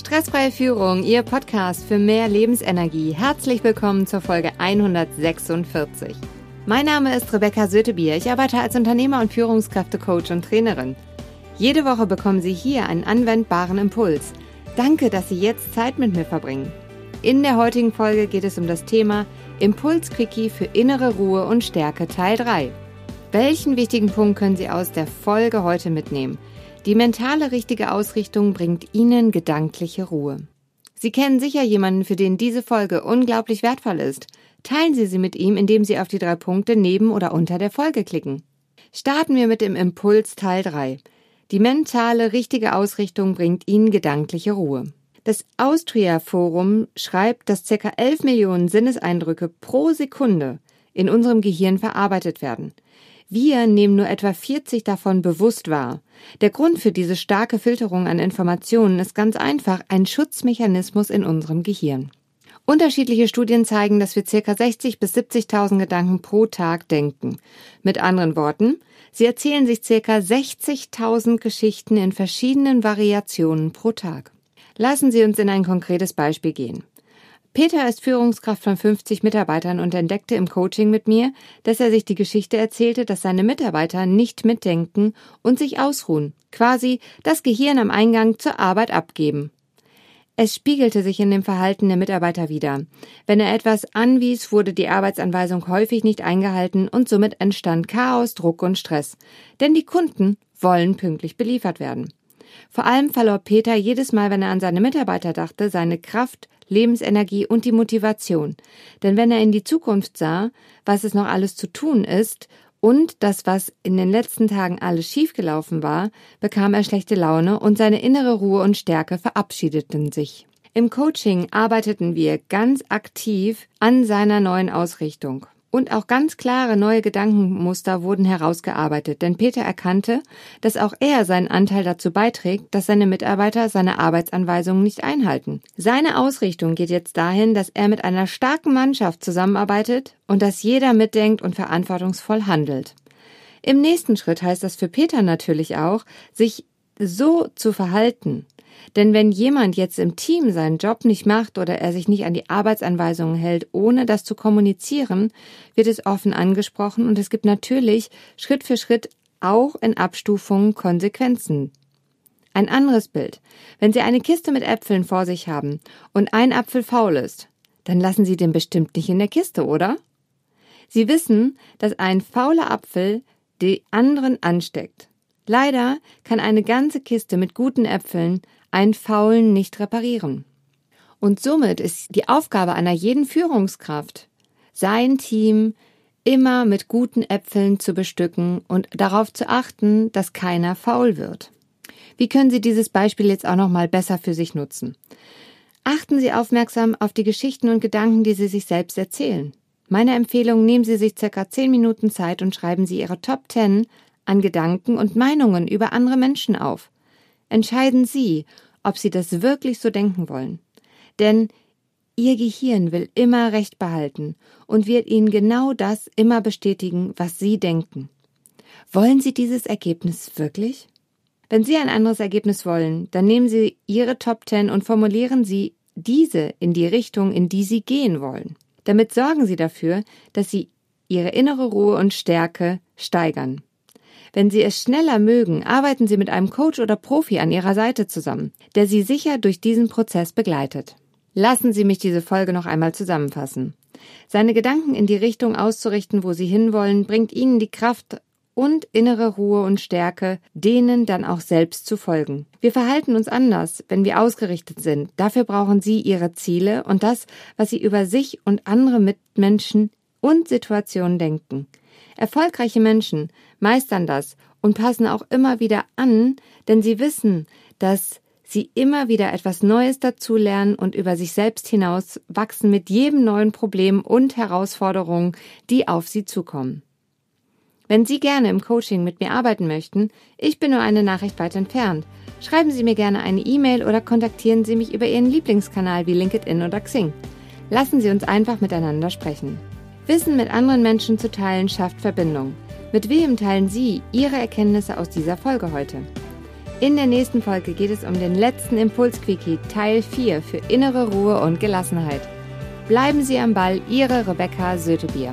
Stressfreie Führung, Ihr Podcast für mehr Lebensenergie. Herzlich willkommen zur Folge 146. Mein Name ist Rebecca Sötebier. Ich arbeite als Unternehmer und Führungskräftecoach und Trainerin. Jede Woche bekommen Sie hier einen anwendbaren Impuls. Danke, dass Sie jetzt Zeit mit mir verbringen. In der heutigen Folge geht es um das Thema Impulsquickie für innere Ruhe und Stärke Teil 3. Welchen wichtigen Punkt können Sie aus der Folge heute mitnehmen? Die mentale richtige Ausrichtung bringt Ihnen gedankliche Ruhe. Sie kennen sicher jemanden, für den diese Folge unglaublich wertvoll ist. Teilen Sie sie mit ihm, indem Sie auf die drei Punkte neben oder unter der Folge klicken. Starten wir mit dem Impuls Teil 3. Die mentale richtige Ausrichtung bringt Ihnen gedankliche Ruhe. Das Austria Forum schreibt, dass ca. 11 Millionen Sinneseindrücke pro Sekunde in unserem Gehirn verarbeitet werden. Wir nehmen nur etwa 40 davon bewusst wahr. Der Grund für diese starke Filterung an Informationen ist ganz einfach ein Schutzmechanismus in unserem Gehirn. Unterschiedliche Studien zeigen, dass wir ca. 60 bis 70.000 Gedanken pro Tag denken. Mit anderen Worten, sie erzählen sich ca. 60.000 Geschichten in verschiedenen Variationen pro Tag. Lassen Sie uns in ein konkretes Beispiel gehen. Peter ist Führungskraft von 50 Mitarbeitern und entdeckte im Coaching mit mir, dass er sich die Geschichte erzählte, dass seine Mitarbeiter nicht mitdenken und sich ausruhen, quasi das Gehirn am Eingang zur Arbeit abgeben. Es spiegelte sich in dem Verhalten der Mitarbeiter wider. Wenn er etwas anwies, wurde die Arbeitsanweisung häufig nicht eingehalten und somit entstand Chaos, Druck und Stress. Denn die Kunden wollen pünktlich beliefert werden. Vor allem verlor Peter jedes Mal, wenn er an seine Mitarbeiter dachte, seine Kraft, Lebensenergie und die Motivation. Denn wenn er in die Zukunft sah, was es noch alles zu tun ist und das, was in den letzten Tagen alles schiefgelaufen war, bekam er schlechte Laune und seine innere Ruhe und Stärke verabschiedeten sich. Im Coaching arbeiteten wir ganz aktiv an seiner neuen Ausrichtung. Und auch ganz klare neue Gedankenmuster wurden herausgearbeitet, denn Peter erkannte, dass auch er seinen Anteil dazu beiträgt, dass seine Mitarbeiter seine Arbeitsanweisungen nicht einhalten. Seine Ausrichtung geht jetzt dahin, dass er mit einer starken Mannschaft zusammenarbeitet und dass jeder mitdenkt und verantwortungsvoll handelt. Im nächsten Schritt heißt das für Peter natürlich auch, sich so zu verhalten, denn wenn jemand jetzt im Team seinen Job nicht macht oder er sich nicht an die Arbeitsanweisungen hält, ohne das zu kommunizieren, wird es offen angesprochen und es gibt natürlich Schritt für Schritt auch in Abstufungen Konsequenzen. Ein anderes Bild. Wenn Sie eine Kiste mit Äpfeln vor sich haben und ein Apfel faul ist, dann lassen Sie den bestimmt nicht in der Kiste, oder? Sie wissen, dass ein fauler Apfel die anderen ansteckt. Leider kann eine ganze Kiste mit guten Äpfeln einen Faulen nicht reparieren. Und somit ist die Aufgabe einer jeden Führungskraft, sein Team immer mit guten Äpfeln zu bestücken und darauf zu achten, dass keiner faul wird. Wie können Sie dieses Beispiel jetzt auch noch mal besser für sich nutzen? Achten Sie aufmerksam auf die Geschichten und Gedanken, die Sie sich selbst erzählen. Meine Empfehlung, nehmen Sie sich circa zehn Minuten Zeit und schreiben Sie Ihre Top 10 an Gedanken und Meinungen über andere Menschen auf entscheiden Sie, ob Sie das wirklich so denken wollen. Denn Ihr Gehirn will immer Recht behalten und wird Ihnen genau das immer bestätigen, was Sie denken. Wollen Sie dieses Ergebnis wirklich? Wenn Sie ein anderes Ergebnis wollen, dann nehmen Sie Ihre Top Ten und formulieren Sie diese in die Richtung, in die Sie gehen wollen. Damit sorgen Sie dafür, dass Sie Ihre innere Ruhe und Stärke steigern. Wenn Sie es schneller mögen, arbeiten Sie mit einem Coach oder Profi an Ihrer Seite zusammen, der Sie sicher durch diesen Prozess begleitet. Lassen Sie mich diese Folge noch einmal zusammenfassen. Seine Gedanken in die Richtung auszurichten, wo Sie hinwollen, bringt Ihnen die Kraft und innere Ruhe und Stärke, denen dann auch selbst zu folgen. Wir verhalten uns anders, wenn wir ausgerichtet sind. Dafür brauchen Sie Ihre Ziele und das, was Sie über sich und andere Mitmenschen und Situationen denken. Erfolgreiche Menschen meistern das und passen auch immer wieder an, denn sie wissen, dass sie immer wieder etwas Neues dazulernen und über sich selbst hinaus wachsen mit jedem neuen Problem und Herausforderungen, die auf sie zukommen. Wenn Sie gerne im Coaching mit mir arbeiten möchten, ich bin nur eine Nachricht weit entfernt. Schreiben Sie mir gerne eine E-Mail oder kontaktieren Sie mich über Ihren Lieblingskanal wie LinkedIn oder Xing. Lassen Sie uns einfach miteinander sprechen. Wissen mit anderen Menschen zu teilen schafft Verbindung. Mit wem teilen Sie Ihre Erkenntnisse aus dieser Folge heute? In der nächsten Folge geht es um den letzten Impulsquickie Teil 4 für innere Ruhe und Gelassenheit. Bleiben Sie am Ball, Ihre Rebecca Sötebier.